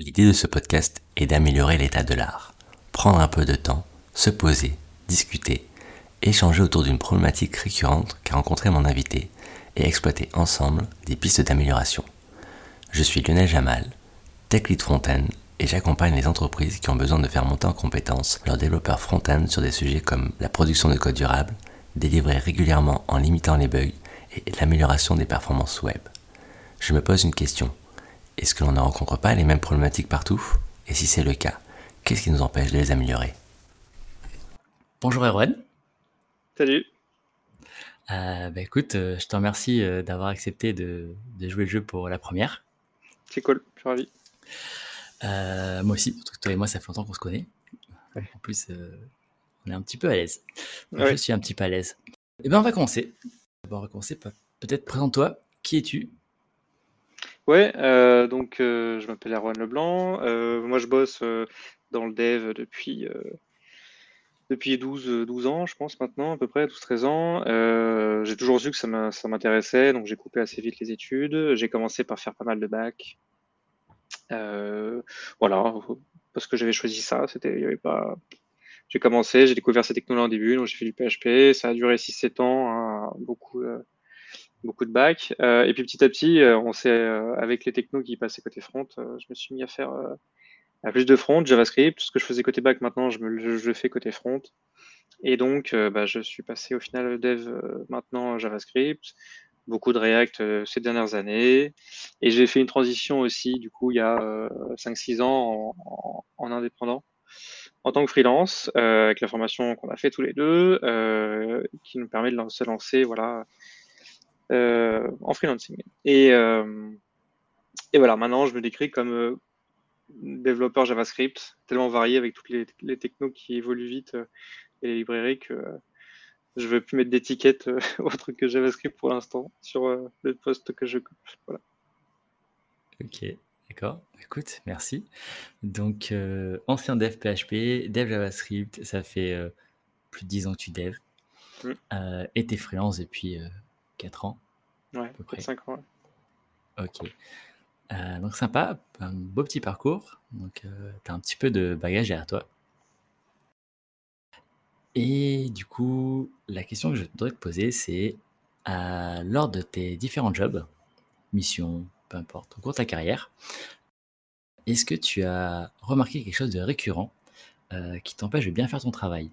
L'idée de ce podcast est d'améliorer l'état de l'art. Prendre un peu de temps, se poser, discuter, échanger autour d'une problématique récurrente qu'a rencontré mon invité et exploiter ensemble des pistes d'amélioration. Je suis Lionel Jamal, Tech Lead Front-End et j'accompagne les entreprises qui ont besoin de faire monter en compétence leurs développeurs front-end sur des sujets comme la production de code durable, délivrer régulièrement en limitant les bugs et l'amélioration des performances web. Je me pose une question. Est-ce que l'on ne rencontre pas les mêmes problématiques partout? Et si c'est le cas, qu'est-ce qui nous empêche de les améliorer? Bonjour Erwan. Salut. Euh, bah écoute, euh, je te remercie euh, d'avoir accepté de, de jouer le jeu pour la première. C'est cool, je suis ravi. Euh, moi aussi, surtout que toi et moi, ça fait longtemps qu'on se connaît. Ouais. En plus, euh, on est un petit peu à l'aise. Ouais. Je suis un petit peu à l'aise. Eh bien, on va commencer. D'abord, on va commencer par peut-être présente-toi. Qui es-tu? Ouais, euh, donc euh, je m'appelle Erwan Leblanc. Euh, moi, je bosse dans le dev depuis, depuis 12, euh, 12 ans, je pense maintenant, à peu près, 12-13 ans. J'ai toujours su que ça m'intéressait, donc j'ai coupé assez vite les études. J'ai commencé par faire pas mal de bac. Voilà, parce que j'avais choisi ça. C'était, y avait pas. J'ai commencé, j'ai découvert ces technologies au début, donc j'ai fait du PHP. Ça a duré 6-7 ans, hein, beaucoup. Beaucoup de bac. Euh, et puis petit à petit, euh, on s'est, euh, avec les technos qui passaient côté front, je me suis mis à faire à plus de front, JavaScript. Ce que je faisais côté back, maintenant, je, me, je fais côté front. Et donc, bah, je suis passé au final dev maintenant JavaScript, beaucoup de React ces dernières années. Et j'ai fait une transition aussi, du coup, il y a euh, 5-6 ans en, en- en indépendant, en tant que freelance, avec la formation qu'on a fait tous les deux, qui nous permet de se lancer, voilà, en freelancing. Et, euh, et voilà, maintenant, je me décris comme euh, développeur JavaScript, tellement varié avec toutes les, les technos qui évoluent vite euh, et les librairies que euh, je veux plus mettre d'étiquette euh, autre que JavaScript pour l'instant sur euh, le poste que je coupe. Voilà. Ok, d'accord. Écoute, merci. Donc, euh, ancien dev PHP, dev JavaScript, ça fait euh, plus de 10 ans que tu dev. Mm. Euh, et t'es freelance depuis euh, 4 ans. Ouais, peu près près. 5 ans. ouais. Ok. Euh, donc sympa, un beau petit parcours. Donc euh, tu as un petit peu de bagage derrière toi. Et du coup, la question que je voudrais te poser, c'est euh, lors de tes différents jobs, missions, peu importe, au cours de ta carrière, est-ce que tu as remarqué quelque chose de récurrent euh, qui t'empêche de bien faire ton travail?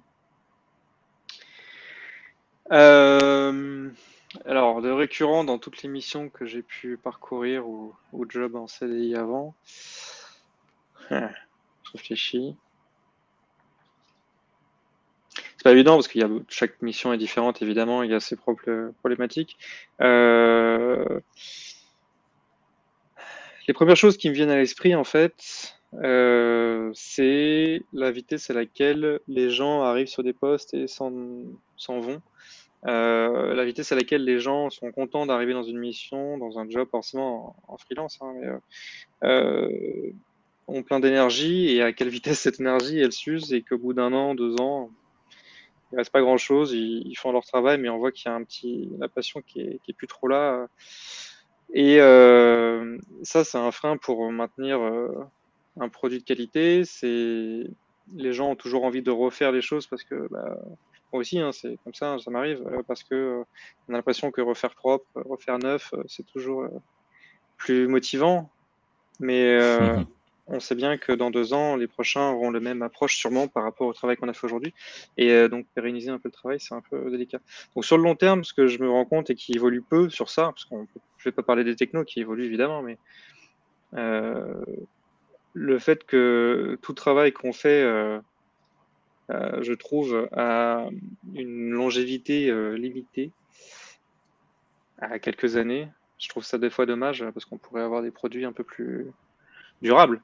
Euh, alors, de récurrent dans toutes les missions que j'ai pu parcourir ou, job en CDI avant, je réfléchis. C'est pas évident parce qu'il y a chaque mission est différente évidemment, il y a ses propres problématiques. Euh, les premières choses qui me viennent à l'esprit en fait, euh, c'est la vitesse à laquelle les gens arrivent sur des postes et s'en vont. Euh, la vitesse à laquelle les gens sont contents d'arriver dans une mission, dans un job, forcément en, freelance, hein, euh, euh, ont plein d'énergie et à quelle vitesse cette énergie elle s'use et qu'au bout d'un an, deux ans, il reste pas grand chose, ils, font leur travail, mais on voit qu'il y a un petit, la passion qui est, plus trop là. Et ça, c'est un frein pour maintenir un produit de qualité. C'est les gens ont toujours envie de refaire les choses parce que bah, moi aussi, hein, c'est comme ça, ça m'arrive euh, parce que euh, on a l'impression que refaire propre, euh, refaire neuf, c'est toujours plus motivant. Mais on sait bien que dans deux ans, les prochains auront la même approche sûrement par rapport au travail qu'on a fait aujourd'hui. Et donc pérenniser un peu le travail, c'est un peu délicat. Donc sur le long terme, ce que je me rends compte et qui évolue peu sur ça, parce qu'on je vais pas parler des technos qui évoluent évidemment, mais le fait que tout travail qu'on fait, euh, je trouve, a une longévité euh, limitée à quelques années. Je trouve ça des fois dommage parce qu'on pourrait avoir des produits un peu plus durables.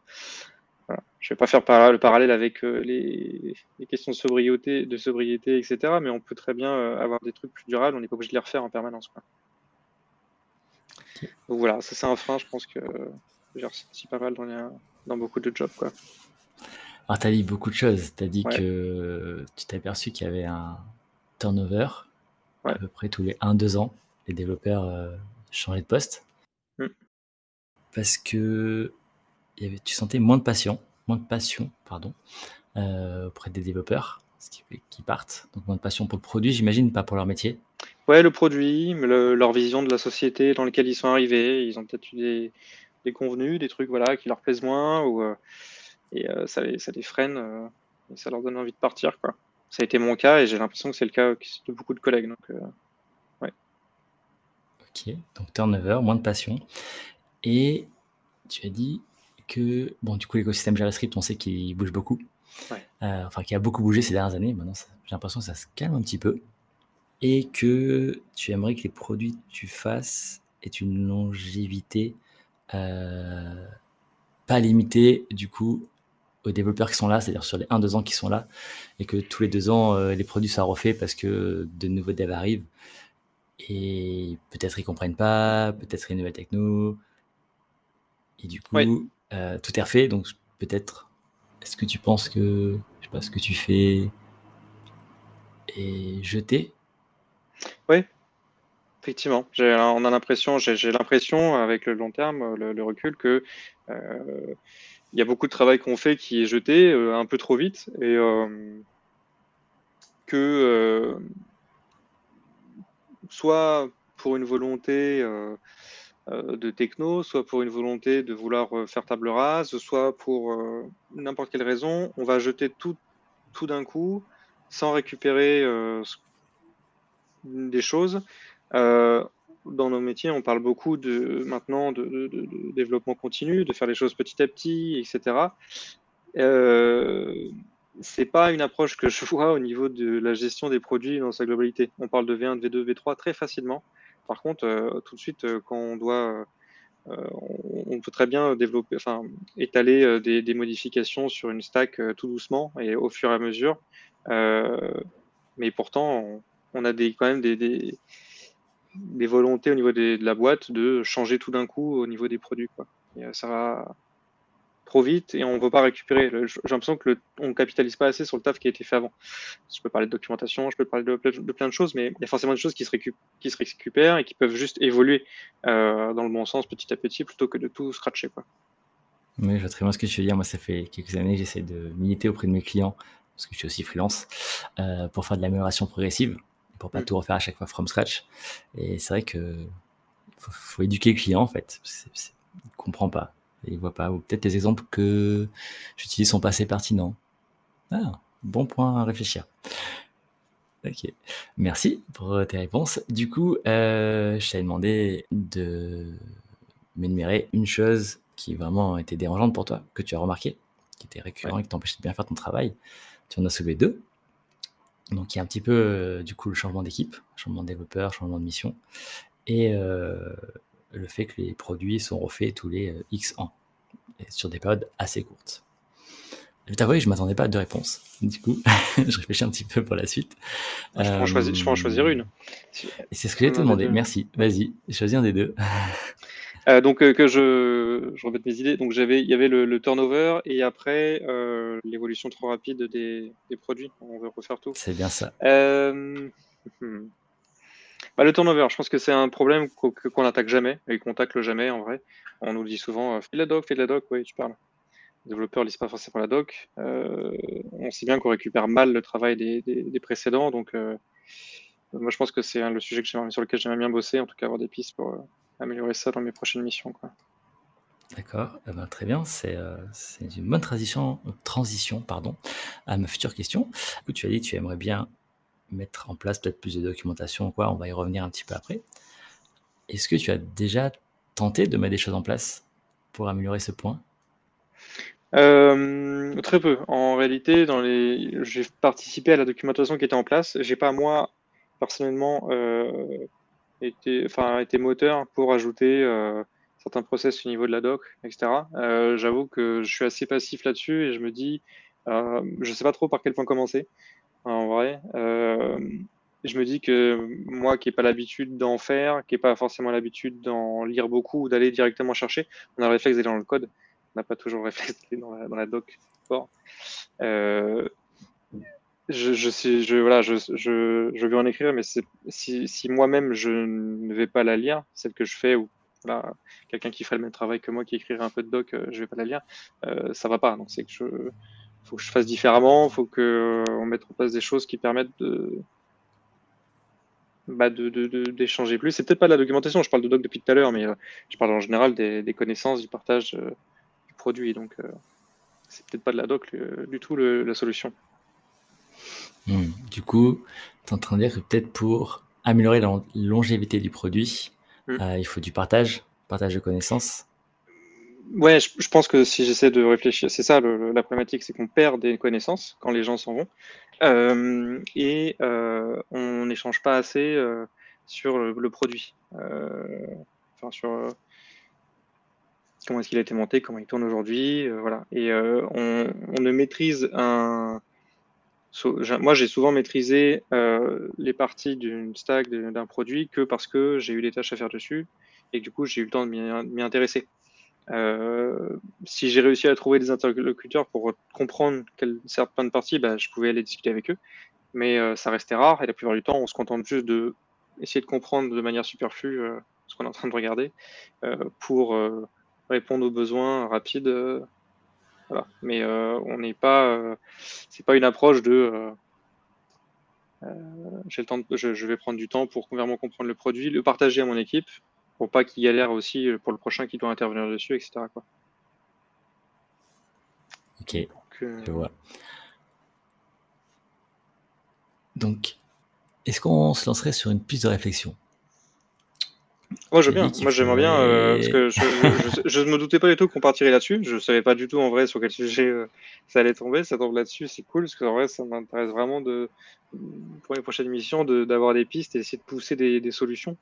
Voilà. Je vais pas faire par- le parallèle avec euh, les, les questions de sobriété, de sobriété, etc. Mais on peut très bien avoir des trucs plus durables. On n'est pas obligé de les refaire en permanence. Quoi. Donc voilà, ça c'est un frein. Je pense que j'ai ressenti pas mal dans, les- dans beaucoup de jobs. Quoi. Alors, tu as dit beaucoup de choses. Tu as dit Ouais. que tu t'es aperçu qu'il y avait un turnover Ouais. à peu près tous les 1-2 ans. Les développeurs euh, changeaient de poste. Mm. Parce que tu sentais moins de passion, moins de passion, pardon, auprès des développeurs, ce qui fait qu'ils partent. Donc moins de passion pour le produit, j'imagine, pas pour leur métier. Ouais, le produit, leur vision de la société dans laquelle ils sont arrivés. Ils ont peut-être eu des, des, convenus, des trucs voilà, qui leur plaisent moins, ou, et ça, les, ça les freine, et ça leur donne envie de partir. Quoi. Ça a été mon cas, et j'ai l'impression que c'est le cas de beaucoup de collègues. Donc, ouais. Ok, donc turnover, moins de passion. Et tu as dit que, bon, du coup, l'écosystème JavaScript, on sait qu'il bouge beaucoup. Euh, enfin, qu'il a beaucoup bougé ces dernières années. Maintenant, j'ai l'impression que ça se calme un petit peu. Et que tu aimerais que les produits que tu fasses aient une longévité euh, pas limitée, du coup, aux développeurs qui sont là, c'est-à-dire sur les 1-2 ans qui sont là, et que tous les deux ans, euh, les produits soient refaits parce que de nouveaux devs arrivent. Et peut-être ils comprennent pas, peut-être une nouvelle techno, et du coup, euh, tout est refait. Donc, peut-être, est-ce que tu penses que, je sais pas, ce que tu fais est jeté? Oui, effectivement. On a l'impression, j'ai l'impression, avec le long terme, le, recul, que euh, il y a beaucoup de travail qu'on fait qui est jeté euh, un peu trop vite et que soit pour une volonté euh, de techno, soit pour une volonté de vouloir euh, faire table rase, soit pour euh, n'importe quelle raison, on va jeter tout, tout d'un coup sans récupérer des choses. Dans nos métiers, on parle beaucoup de maintenant de, développement continu, de faire les choses petit à petit, etc. Euh, c'est pas une approche que je vois au niveau de la gestion des produits dans sa globalité. On parle de V1, de V2, V3 très facilement. Par contre, euh, tout de suite, euh, quand on doit euh, on peut très bien développer, enfin, étaler des, modifications sur une stack tout doucement et au fur et à mesure. mais pourtant, on, a des, quand même des, des, volontés au niveau de la boîte de changer tout d'un coup au niveau des produits. Quoi. ça va, trop vite et on ne veut pas récupérer. J'ai l'impression que on ne capitalise pas assez sur le taf qui a été fait avant. Je peux parler de documentation, je peux parler de, plein de choses, mais il y a forcément des choses qui se, qui se récupèrent et qui peuvent juste évoluer euh, dans le bon sens petit à petit plutôt que de tout scratcher. Quoi. Oui, je vois très bien ce que tu veux dire. Moi, ça fait quelques années que j'essaie de militer auprès de mes clients, parce que je suis aussi freelance, euh, pour faire de l'amélioration progressive, pour pas mm. tout refaire à chaque fois from scratch. Et c'est vrai que faut, éduquer le client, en fait. il ne comprend pas il voit pas. Ou peut-être les exemples que j'utilise sont pas assez pertinents. Ah, bon point à réfléchir. Ok, merci pour tes réponses. Du coup, euh, je t'avais demandé de m'énumérer une chose qui vraiment était dérangeante pour toi, que tu as remarqué, qui était récurrent et qui t'empêchait de bien faire ton travail. Tu en as soulevé deux. Donc, il y a un petit peu, euh, du coup, le changement d'équipe, changement de développeur, changement de mission. Et euh, le fait que les produits sont refaits tous les euh, X ans, et sur des périodes assez courtes. Je t'avoue, je ne m'attendais pas à deux réponses. Du coup, je réfléchis un petit peu pour la suite. Je peux, en, choisir, une. Et c'est ce que j'ai te demandé. Merci. Vas-y, choisis un des deux. Euh, donc euh, que je, je mes idées. Donc j'avais, il y avait le, turnover et après l'évolution trop rapide des, produits. On veut refaire tout. C'est bien ça. Hmm. Bah, le turnover, je pense que c'est un problème qu'on n'attaque jamais et qu'on tacle jamais en vrai. On nous dit souvent euh, fais de la doc, fais de la doc, oui, tu parles. Les développeurs lisent pas forcément la doc. Euh, on sait bien qu'on récupère mal le travail des, précédents, donc euh, moi je pense que c'est le sujet que sur lequel j'aimerais bien bosser, en tout cas avoir des pistes pour améliorer ça dans mes prochaines missions. D'accord, eh ben, très bien, c'est une bonne transition, transition pardon, à ma future question. tu as dit que tu aimerais bien mettre en place peut-être plus de documentation quoi, on va y revenir un petit peu après. Est-ce que tu as déjà tenté de mettre des choses en place pour améliorer ce point? Euh, Très peu. En réalité, dans les... j'ai participé à la documentation qui était en place. J'ai pas moi personnellement euh, été, enfin, été moteur pour ajouter euh, certains process au niveau de la doc, etc. J'avoue que je suis assez passif là-dessus et je me dis, je sais pas trop par quel point commencer en vrai. Euh, je me dis que moi qui n'ai pas l'habitude d'en faire, qui n'ai pas forcément l'habitude d'en lire beaucoup ou d'aller directement chercher, on a le réflexe d'aller dans le code. On n'a pas toujours le réflexe d'aller dans la, doc. Euh, je, voilà, je, je, je veux en écrire, mais si, moi-même je ne vais pas la lire, celle que je fais ou quelqu'un qui ferait le même travail que moi, qui écrirait un peu de doc, je je vais pas la lire. ça va pas. Donc c'est que faut que je fasse différemment. Faut que on mette en place des choses qui permettent de bah d'échanger plus. C'est peut-être pas de la documentation. Je parle de doc depuis tout à l'heure, mais je parle en général des, connaissances, du partage du produit. Donc c'est peut-être pas de la doc du tout la solution. Hmm. Du coup, tu es en train de dire que peut-être pour améliorer la longévité du produit, hmm. euh, il faut du partage, partage de connaissances. Ouais, je, pense que si j'essaie de réfléchir, c'est ça la problématique, c'est qu'on perd des connaissances quand les gens s'en vont euh, et euh, on n'échange pas assez sur le, produit, enfin sur comment est-ce qu'il a été monté, comment il tourne aujourd'hui, voilà. Et on, on, ne maîtrise un, moi, j'ai souvent maîtrisé euh, les parties d'une stack, d'un produit, que parce que j'ai eu des tâches à faire dessus et que du coup, j'ai eu le temps de m'y intéresser. Euh, si j'ai réussi à trouver des interlocuteurs pour comprendre certaines parties, bah, je pouvais aller discuter avec eux. Mais euh, ça restait rare et la plupart du temps, on se contente juste de essayer de comprendre de manière superflue ce qu'on est en train de regarder pour répondre aux besoins rapides mais euh, on n'est pas, euh, c'est pas une approche de euh, j'ai le temps je, vais prendre du temps pour vraiment comprendre le produit, le partager à mon équipe pour pas qu'il galère aussi pour le prochain qui doit intervenir dessus, etc. Quoi. Ok, je vois. Donc, est-ce qu'on se lancerait sur une piste de réflexion? Moi, je bien. Moi, j'aimerais bien, euh, parce que je, ne me doutais pas du tout qu'on partirait là-dessus. Je savais pas du tout en vrai sur quel sujet euh, ça allait tomber. Ça tombe là-dessus, c'est cool, parce que en vrai, ça m'intéresse vraiment de, pour les prochaines émissions, d'avoir des pistes et essayer de pousser des, solutions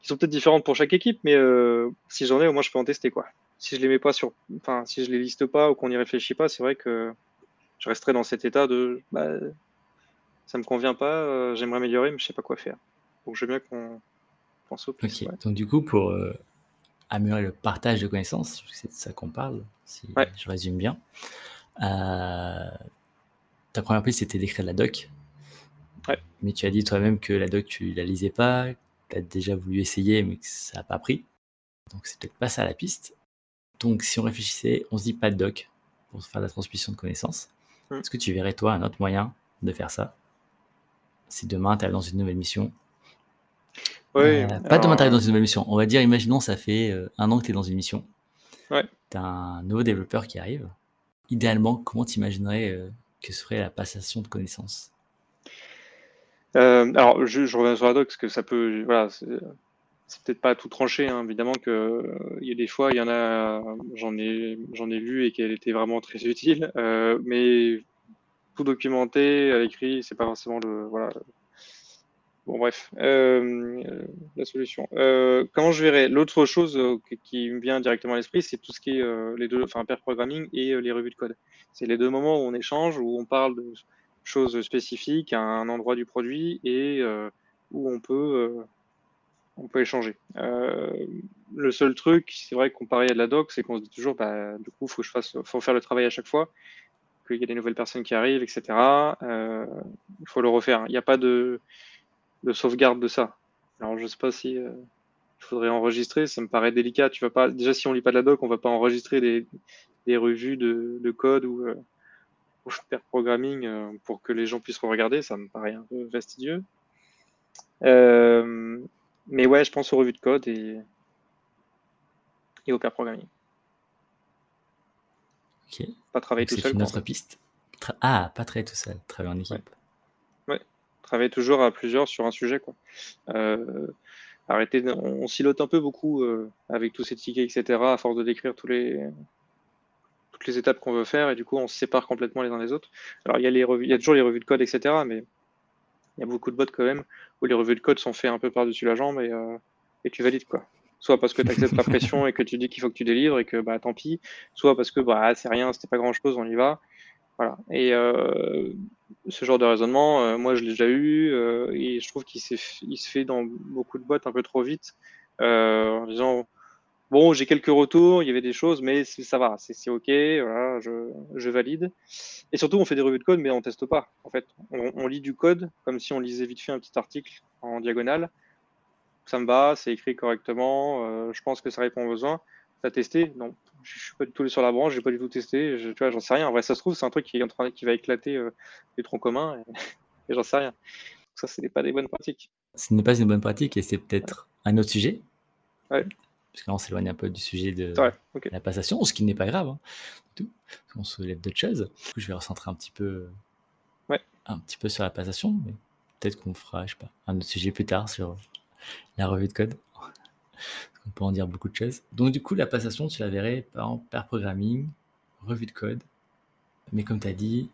qui sont peut-être différentes pour chaque équipe, mais euh, si j'en ai, au moins, je peux en tester quoi. Si je les mets pas sur, enfin, si je les liste pas ou qu'on n'y réfléchit pas, c'est vrai que je resterai dans cet état de, bah, ça me convient pas, j'aimerais améliorer, mais je sais pas quoi faire. Donc, je veux bien qu'on donc du coup, pour euh, améliorer le partage de connaissances, c'est de ça qu'on parle, si je résume bien, euh, ta première piste c'était d'écrire la doc. Mais tu as dit toi-même que la doc, tu la lisais pas, tu as déjà voulu essayer, mais que ça n'a pas pris. Donc c'est peut-être pas ça la piste. Donc si on réfléchissait, on se dit pas de doc pour faire la transmission de connaissances. Hmm. Est-ce que tu verrais toi un autre moyen de faire ça? Si demain tu es dans une nouvelle mission, euh, pas de matériel dans une nouvelle mission. On va dire, imaginons, ça fait euh, un an que tu es dans une mission. Ouais. Tu as un nouveau développeur qui arrive. Idéalement, comment tu imaginerais euh, que se ferait la passation de connaissances? Alors, je, reviens sur la doc, parce que ça peut. Voilà, c'est peut-être pas tout tranché, hein, évidemment que il y a des fois, il y en a, j'en ai, j'en ai lu et qu'elle était vraiment très utile, mais tout documenté à l'écrit, c'est pas forcément le, voilà, Bon, bref, euh, la solution. Euh, comment je verrai L'autre chose euh, qui me vient directement à l'esprit, c'est tout ce qui est les deux, enfin, pair programming et les revues de code. C'est les deux moments où on échange, où on parle de choses spécifiques à un endroit du produit et où on peut, on peut échanger. le seul truc, c'est vrai parlait à de la doc, c'est qu'on se dit toujours, bah, du coup, faut que je fasse, faut faire le travail à chaque fois, qu'il y a des nouvelles personnes qui arrivent, etc. il faut le refaire. Il n'y a pas de de sauvegarde de ça. Alors je sais pas si euh, il faudrait enregistrer, ça me paraît délicat. Tu vas pas déjà si on lit pas de la doc, on va pas enregistrer des, des revues de, de, code ou, euh, faire programming euh, pour que les gens puissent regarder. Ça me paraît un peu fastidieux. Euh, mais ouais, je pense aux revues de code et, et au pair programming. Ok. Pas travailler tout seul. C'est une autre piste. ah, pas travailler tout seul, travailler en équipe travailler toujours à plusieurs sur un sujet. Quoi. Euh, arrêter, on, silote un peu beaucoup euh, avec tous ces tickets, etc., à force de décrire tous les, toutes les étapes qu'on veut faire, et du coup, on se sépare complètement les uns des autres. Alors, il y, a les revues, il y a toujours les revues de code, etc., mais il y a beaucoup de bots quand même, où les revues de code sont faites un peu par-dessus la jambe et, euh, tu valides, quoi. Soit parce que tu acceptes la pression et que tu dis qu'il faut que tu délivres et que bah tant pis, soit parce que bah c'est rien, c'était pas grand chose, on y va. Voilà. Et euh, ce genre de raisonnement, euh, moi je l'ai déjà eu euh, et je trouve qu'il se fait dans beaucoup de boîtes un peu trop vite en disant bon j'ai quelques retours, il y avait des choses, mais ça va, c'est ok, voilà, je, valide. Et surtout on fait des revues de code, mais on teste pas. En fait, on, lit du code comme si on lisait vite fait un petit article en diagonale ça me va, c'est écrit correctement, je pense que ça répond aux besoins. T'as testé Non, je suis pas du tout sur la branche, j'ai pas du tout testé, je, tu vois, j'en sais rien. En vrai, ça se trouve, c'est un truc qui est en train, qui va éclater euh, les troncs communs et, j'en sais rien. Ça, ce n'est pas des bonnes pratiques. Ce n'est pas une bonne pratique et c'est peut-être un autre sujet. Ouais. Parce que là, on s'éloigne un peu du sujet de la passation, ce qui n'est pas grave. hein, tout. Parce qu'on soulève d'autres choses. Du coup, je vais recentrer un petit peu, Ouais. un petit peu sur la passation, mais peut-être qu'on fera, je sais pas, un autre sujet plus tard sur la revue de code. On peut en dire beaucoup de choses. Donc, du coup, la passation, tu la verrais par en pair programming, revue de code. Mais comme tu as dit,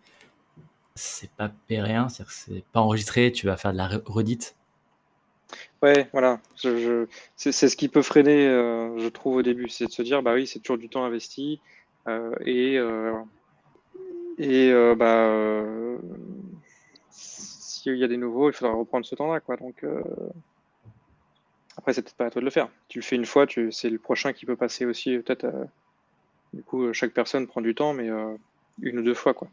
c'est pas périen, c'est-à-dire que c'est pas enregistré, tu vas faire de la re- redite. Ouais, voilà. C'est, ce qui peut freiner, euh, je trouve, au début. C'est de se dire, bah oui, c'est toujours du temps investi. euh, et euh, et bah, s'il y a des nouveaux, il faudra reprendre ce temps-là, quoi. Donc, après, c'est peut-être pas à toi de le faire. Tu le fais une fois, tu, c'est le prochain qui peut passer aussi. Peut-être, euh, du coup, euh, chaque personne prend du temps, mais euh, une ou deux fois, quoi.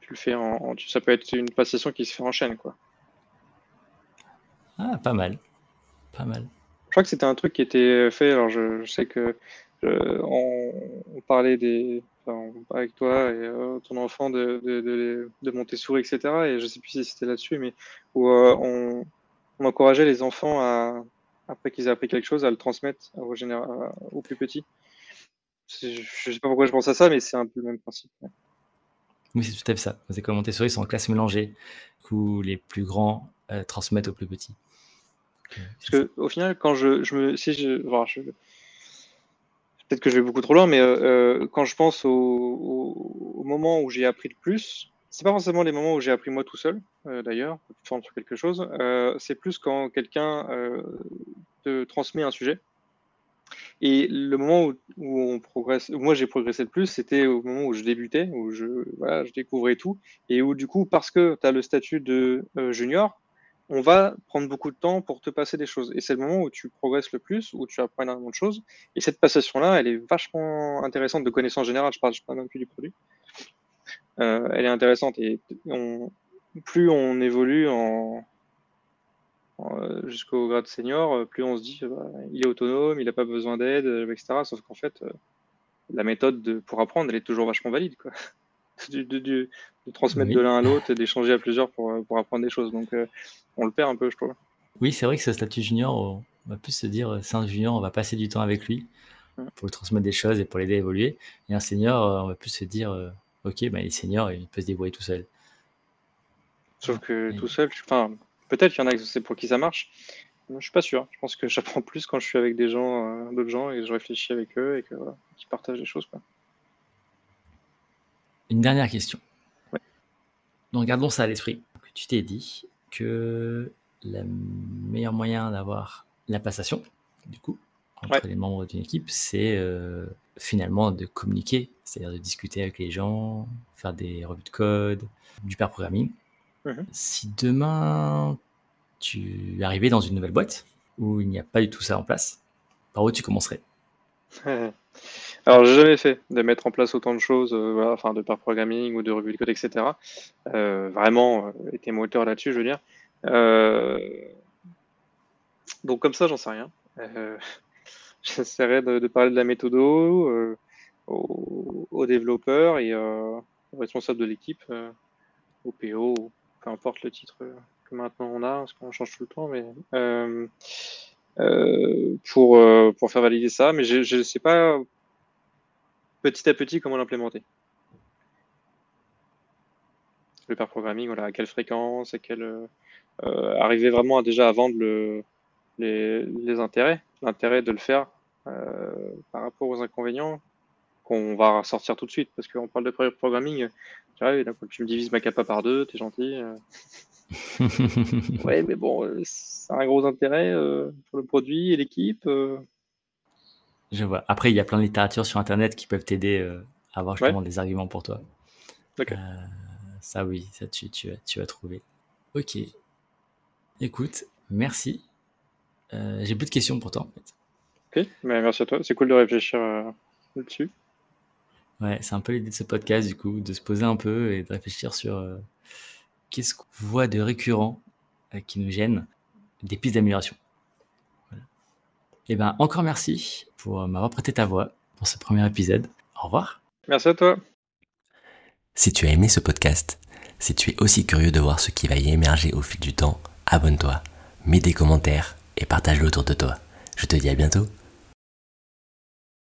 Tu le fais en, ça peut être une passation qui se fait en chaîne, quoi. Ah, pas mal. Pas mal. Je crois que c'était un truc qui était fait. Alors, je, je sais que euh, on, on parlait des, enfin, on parlait avec toi et euh, ton enfant de, de, de, de Montessori, etc. Et je sais plus si c'était là-dessus, mais où euh, on, on encourageait les enfants à, après qu'ils aient appris quelque chose, à le transmettre aux, plus petits. C'est- Je sais pas pourquoi je pense à ça, mais c'est un peu le même principe. ouais. Oui, c'est tout à fait ça. C'est comme Montessori, sont en classe mélangée, où les plus grands euh, transmettent aux plus petits. Parce c'est que au final, quand je, je me, si je, je- peut-être que je vais beaucoup trop loin, mais euh, euh, quand je pense au, au, au moment où j'ai appris le plus, c'est pas forcément les moments où j'ai appris moi tout seul, euh, d'ailleurs, de forme sur quelque chose. euh, c'est plus quand quelqu'un euh, te transmet un sujet. Et le moment où, on progresse, moi j'ai progressé le plus, c'était au moment où je débutais, où je découvrais tout, et où du coup, parce que tu as le statut de euh, junior, on va prendre beaucoup de temps pour te passer des choses. Et c'est le moment où tu progresses le plus, où tu apprends énormément de choses. Et cette passation-là, elle est vachement intéressante de connaissance générale. Je parle, je parle même plus du produit. Euh, elle est intéressante. Et on, plus on évolue en, en, euh, jusqu'au grade senior, euh, plus on se dit, bah, il est autonome, il n'a pas besoin d'aide, etc. Sauf qu'en fait, la méthode de, pour apprendre, elle est toujours vachement valide. Quoi. Du- de transmettre Oui. de l'un à l'autre et d'échanger à plusieurs pour, pour apprendre des choses. Donc, euh, on le perd un peu, je trouve. Oui, c'est vrai que ce statut junior, on va plus se dire, c'est un junior, on va passer du temps avec lui pour lui transmettre des choses et pour l'aider à évoluer. Et un senior, on va plus se dire, ok, bah, il est senior, il peut se débrouiller tout seul. Sauf que Et- tout seul, je- enfin, peut-être qu'il y en a c'est pour qui ça marche. Je suis pas sûr. Je pense que j'apprends plus quand je suis avec des gens, euh, d'autres gens, et que je réfléchis avec eux et que voilà, qu'ils partagent des choses. Quoi. Une dernière question. Ouais. Donc, gardons ça à l'esprit. Tu t'es dit que le meilleur moyen d'avoir la passation, du coup, entre Ouais. les membres d'une équipe, c'est euh, finalement de communiquer, c'est-à-dire de discuter avec les gens, faire des revues de code, du pair programming. Mhm. Si demain tu arrivais dans une nouvelle boîte où il n'y a pas du tout ça en place, par où tu commencerais? Alors, j'ai jamais fait de mettre en place autant de choses, euh, voilà, enfin, de pair programming ou de revue de code, etc. Euh, vraiment, euh, été moteur là-dessus, je veux dire. Donc, comme ça, j'en sais rien. Euh, J'essaierai de, parler de la méthode aux, aux, développeurs et euh, aux responsables de l'équipe, euh, au PO, peu importe le titre euh, que maintenant on a, parce qu'on change tout le temps, mais euh, euh, pour, euh, pour faire valider ça. Mais je ne sais pas petit à petit comment l'implémenter. Le pair programming, voilà, à quelle fréquence, à quelle, euh, euh, arriver vraiment à déjà à vendre le, les, les intérêts, l'intérêt de le faire euh, par rapport aux inconvénients qu'on va sortir tout de suite, parce qu'on parle de programming, tu vois, tu me divises ma capa par deux, t'es gentil. euh. Ouais, mais bon, euh, c'est un gros intérêt euh, pour le produit et l'équipe. euh. Je vois. Après, il y a plein de littérature sur Internet qui peuvent t'aider euh, à avoir justement des arguments pour toi. Ok. Euh, ça, oui, ça tu, tu, vas- tu vas trouver. Ok. Écoute, merci. Euh, J'ai plus de questions pour toi, en fait. Ok, mais merci à toi. C'est cool de réfléchir euh, là-dessus. Ouais, c'est un peu l'idée de ce podcast, du coup, de se poser un peu et de réfléchir sur euh, qu'est-ce qu'on voit de récurrent euh, qui nous gêne, des pistes d'amélioration. Eh ben, encore merci pour m'avoir prêté ta voix pour ce premier épisode. Au revoir. Merci à toi. Si tu as aimé ce podcast, si tu es aussi curieux de voir ce qui va y émerger au fil du temps, abonne-toi, mets des commentaires et partage-le autour de toi. Je te dis à bientôt.